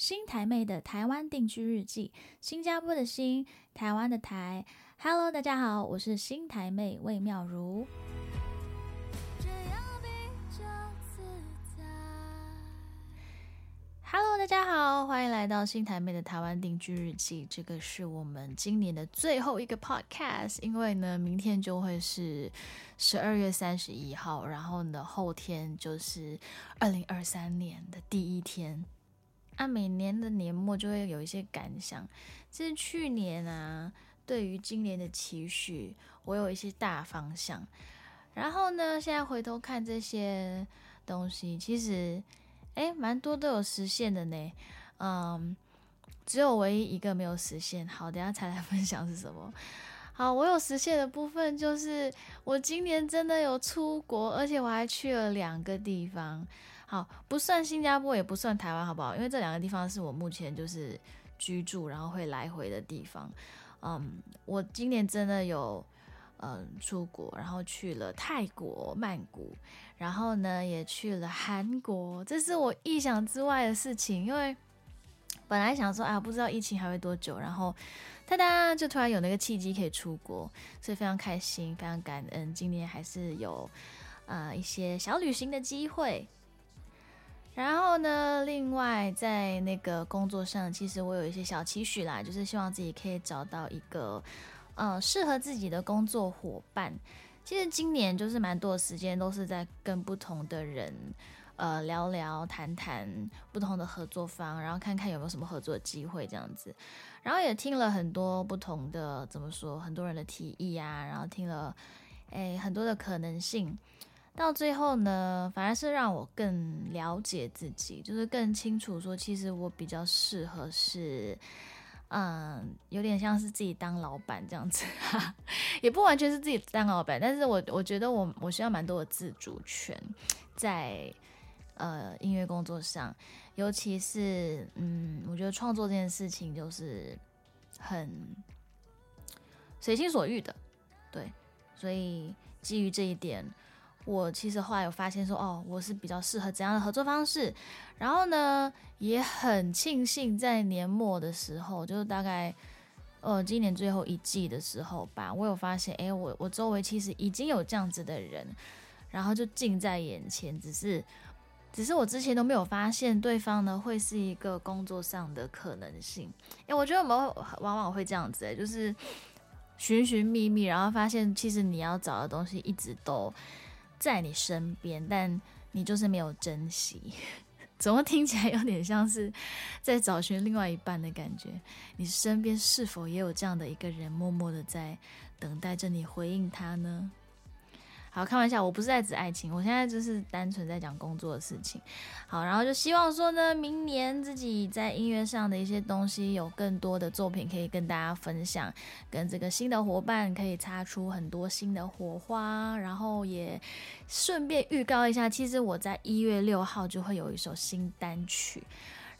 新台妹的台湾定居日记，新加坡的新，台湾的台。Hello，大家好，我是新台妹魏妙如。Hello，大家好，欢迎来到新台妹的台湾定居日记。这个是我们今年的最后一个 Podcast，因为呢，明天就会是十二月三十一号，然后呢，后天就是二零二三年的第一天。啊，每年的年末就会有一些感想。其实去年啊，对于今年的期许，我有一些大方向。然后呢，现在回头看这些东西，其实哎，蛮多都有实现的呢。嗯，只有唯一一个没有实现。好，等下才来分享是什么。好，我有实现的部分就是我今年真的有出国，而且我还去了两个地方。好，不算新加坡，也不算台湾，好不好？因为这两个地方是我目前就是居住，然后会来回的地方。嗯，我今年真的有嗯出国，然后去了泰国曼谷，然后呢也去了韩国，这是我意想之外的事情。因为本来想说啊，不知道疫情还会多久，然后哒哒就突然有那个契机可以出国，所以非常开心，非常感恩。今年还是有啊一些小旅行的机会。然后呢？另外，在那个工作上，其实我有一些小期许啦，就是希望自己可以找到一个，呃，适合自己的工作伙伴。其实今年就是蛮多的时间都是在跟不同的人，呃，聊聊、谈谈不同的合作方，然后看看有没有什么合作机会这样子。然后也听了很多不同的，怎么说，很多人的提议啊，然后听了，诶，很多的可能性。到最后呢，反而是让我更了解自己，就是更清楚说，其实我比较适合是，嗯，有点像是自己当老板这样子，也不完全是自己当老板，但是我我觉得我我需要蛮多的自主权，在呃音乐工作上，尤其是嗯，我觉得创作这件事情就是很随心所欲的，对，所以基于这一点。我其实后来有发现说，哦，我是比较适合怎样的合作方式。然后呢，也很庆幸在年末的时候，就是大概呃今年最后一季的时候吧，我有发现，哎，我我周围其实已经有这样子的人，然后就近在眼前，只是只是我之前都没有发现对方呢会是一个工作上的可能性。哎，我觉得我们往往会这样子，就是寻寻觅觅，然后发现其实你要找的东西一直都。在你身边，但你就是没有珍惜，怎么听起来有点像是在找寻另外一半的感觉？你身边是否也有这样的一个人，默默的在等待着你回应他呢？好，开玩笑，我不是在指爱情，我现在就是单纯在讲工作的事情。好，然后就希望说呢，明年自己在音乐上的一些东西有更多的作品可以跟大家分享，跟这个新的伙伴可以擦出很多新的火花，然后也顺便预告一下，其实我在一月六号就会有一首新单曲。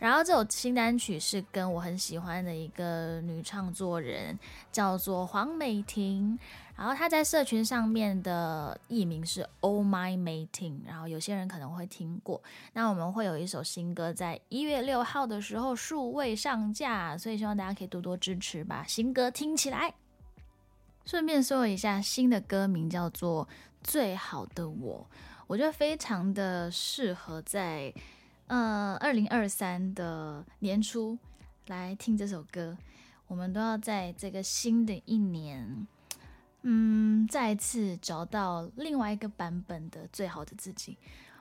然后这首新单曲是跟我很喜欢的一个女创作人，叫做黄美婷。然后他在社群上面的艺名是 Oh My Mating，然后有些人可能会听过。那我们会有一首新歌在一月六号的时候数位上架，所以希望大家可以多多支持，把新歌听起来。顺便说一下，新的歌名叫做《最好的我》，我觉得非常的适合在。呃，二零二三的年初来听这首歌，我们都要在这个新的一年，嗯，再次找到另外一个版本的最好的自己。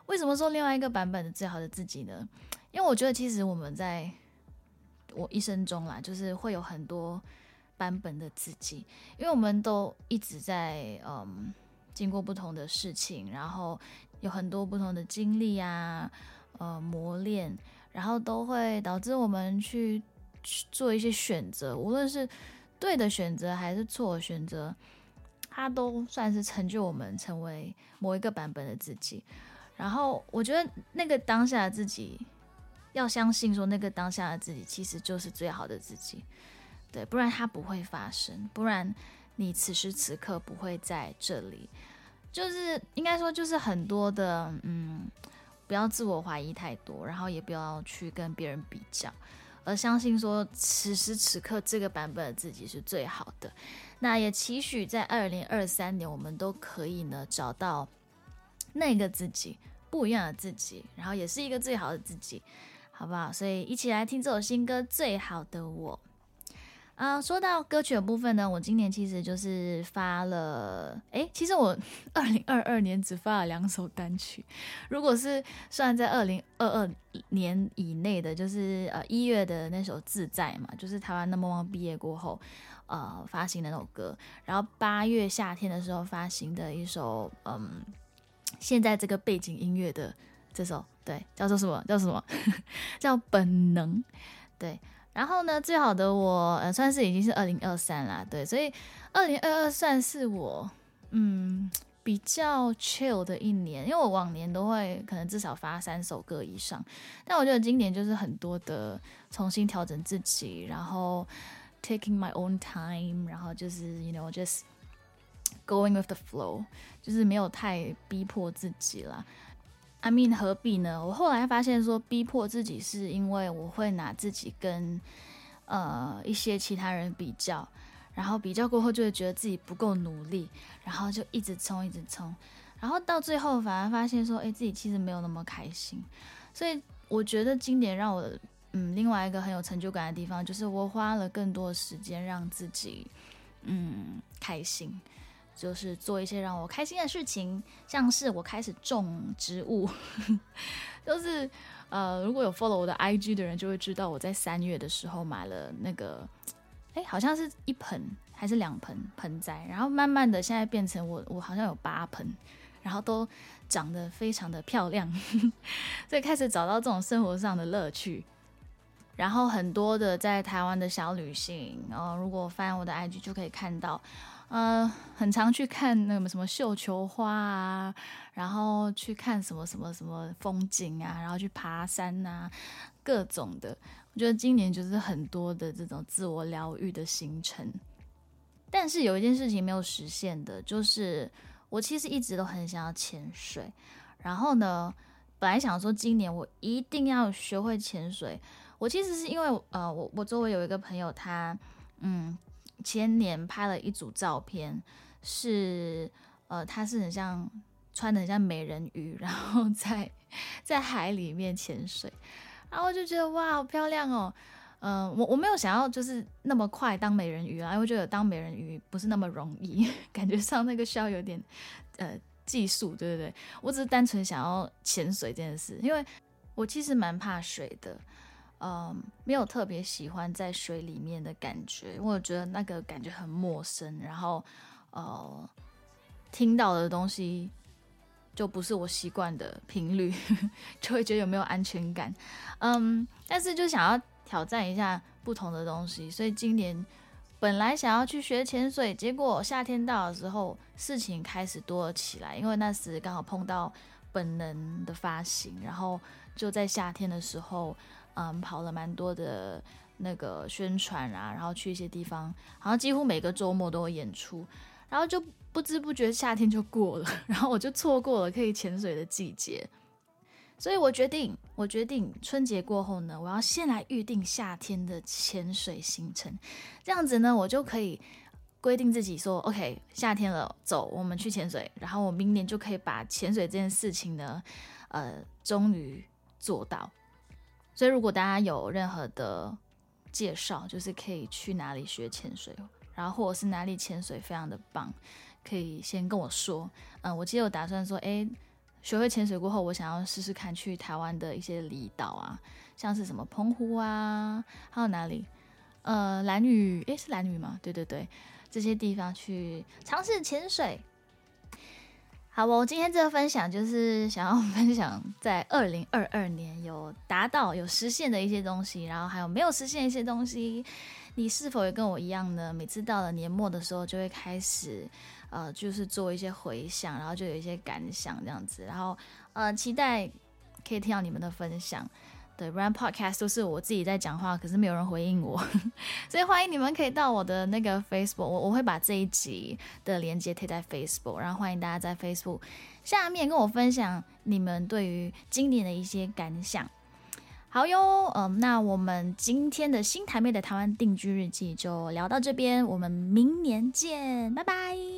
为什么说另外一个版本的最好的自己呢？因为我觉得其实我们在我一生中啦，就是会有很多版本的自己，因为我们都一直在嗯经过不同的事情，然后有很多不同的经历啊。呃，磨练，然后都会导致我们去做一些选择，无论是对的选择还是错的选择，它都算是成就我们成为某一个版本的自己。然后我觉得那个当下的自己，要相信说那个当下的自己其实就是最好的自己，对，不然它不会发生，不然你此时此刻不会在这里，就是应该说就是很多的，嗯。不要自我怀疑太多，然后也不要去跟别人比较，而相信说此时此刻这个版本的自己是最好的。那也期许在二零二三年，我们都可以呢找到那个自己，不一样的自己，然后也是一个最好的自己，好不好？所以一起来听这首新歌《最好的我》。啊，说到歌曲的部分呢，我今年其实就是发了，诶，其实我 二零二二年只发了两首单曲。如果是算在二零二二年以内的，就是呃一月的那首《自在》嘛，就是台湾的梦梦毕业过后，呃发行的那首歌。然后八月夏天的时候发行的一首，嗯，现在这个背景音乐的这首，对，叫做什么？叫什么？叫本能，对。然后呢，最好的我，呃，算是已经是二零二三啦，对，所以二零二二算是我，嗯，比较 chill 的一年，因为我往年都会可能至少发三首歌以上，但我觉得今年就是很多的重新调整自己，然后 taking my own time，然后就是 you know just going with the flow，就是没有太逼迫自己了。I mean 何必呢？我后来发现说，逼迫自己是因为我会拿自己跟呃一些其他人比较，然后比较过后就会觉得自己不够努力，然后就一直冲一直冲，然后到最后反而发现说，哎，自己其实没有那么开心。所以我觉得今年让我嗯另外一个很有成就感的地方，就是我花了更多的时间让自己嗯开心。就是做一些让我开心的事情，像是我开始种植物，就是呃，如果有 follow 我的 IG 的人就会知道，我在三月的时候买了那个，哎，好像是一盆还是两盆盆栽，然后慢慢的现在变成我我好像有八盆，然后都长得非常的漂亮，所以开始找到这种生活上的乐趣，然后很多的在台湾的小旅行，然后如果翻我的 IG 就可以看到。呃，很常去看那个什么绣球花啊，然后去看什么什么什么风景啊，然后去爬山呐，各种的。我觉得今年就是很多的这种自我疗愈的行程。但是有一件事情没有实现的，就是我其实一直都很想要潜水。然后呢，本来想说今年我一定要学会潜水。我其实是因为呃，我我周围有一个朋友，他嗯。前年拍了一组照片，是呃，他是很像穿的很像美人鱼，然后在在海里面潜水，然后我就觉得哇，好漂亮哦。嗯，我我没有想要就是那么快当美人鱼啊，因为我觉得当美人鱼不是那么容易，感觉上那个需要有点呃技术，对对对。我只是单纯想要潜水这件事，因为我其实蛮怕水的。嗯，没有特别喜欢在水里面的感觉，因为我觉得那个感觉很陌生，然后呃，听到的东西就不是我习惯的频率，就会觉得有没有安全感。嗯，但是就想要挑战一下不同的东西，所以今年本来想要去学潜水，结果夏天到的时候事情开始多了起来，因为那时刚好碰到本能的发行，然后就在夏天的时候。嗯，跑了蛮多的那个宣传啊，然后去一些地方，好像几乎每个周末都有演出，然后就不知不觉夏天就过了，然后我就错过了可以潜水的季节，所以我决定，我决定春节过后呢，我要先来预定夏天的潜水行程，这样子呢，我就可以规定自己说，OK，夏天了，走，我们去潜水，然后我明年就可以把潜水这件事情呢，呃，终于做到。所以，如果大家有任何的介绍，就是可以去哪里学潜水，然后或者是哪里潜水非常的棒，可以先跟我说。嗯，我其实有打算说，诶，学会潜水过后，我想要试试看去台湾的一些离岛啊，像是什么澎湖啊，还有哪里？呃，蓝屿，诶，是蓝屿吗？对对对，这些地方去尝试潜水。好，我今天这个分享就是想要 分享在二零二二年有达到、有实现的一些东西，然后还有没有实现一些东西。你是否也跟我一样呢？每次到了年末的时候，就会开始呃，就是做一些回想，然后就有一些感想这样子，然后呃，期待可以听到你们的分享。对，不然 podcast 都是我自己在讲话，可是没有人回应我，所以欢迎你们可以到我的那个 Facebook，我我会把这一集的链接贴在 Facebook，然后欢迎大家在 Facebook 下面跟我分享你们对于今年的一些感想。好哟，嗯，那我们今天的新台妹的台湾定居日记就聊到这边，我们明年见，拜拜。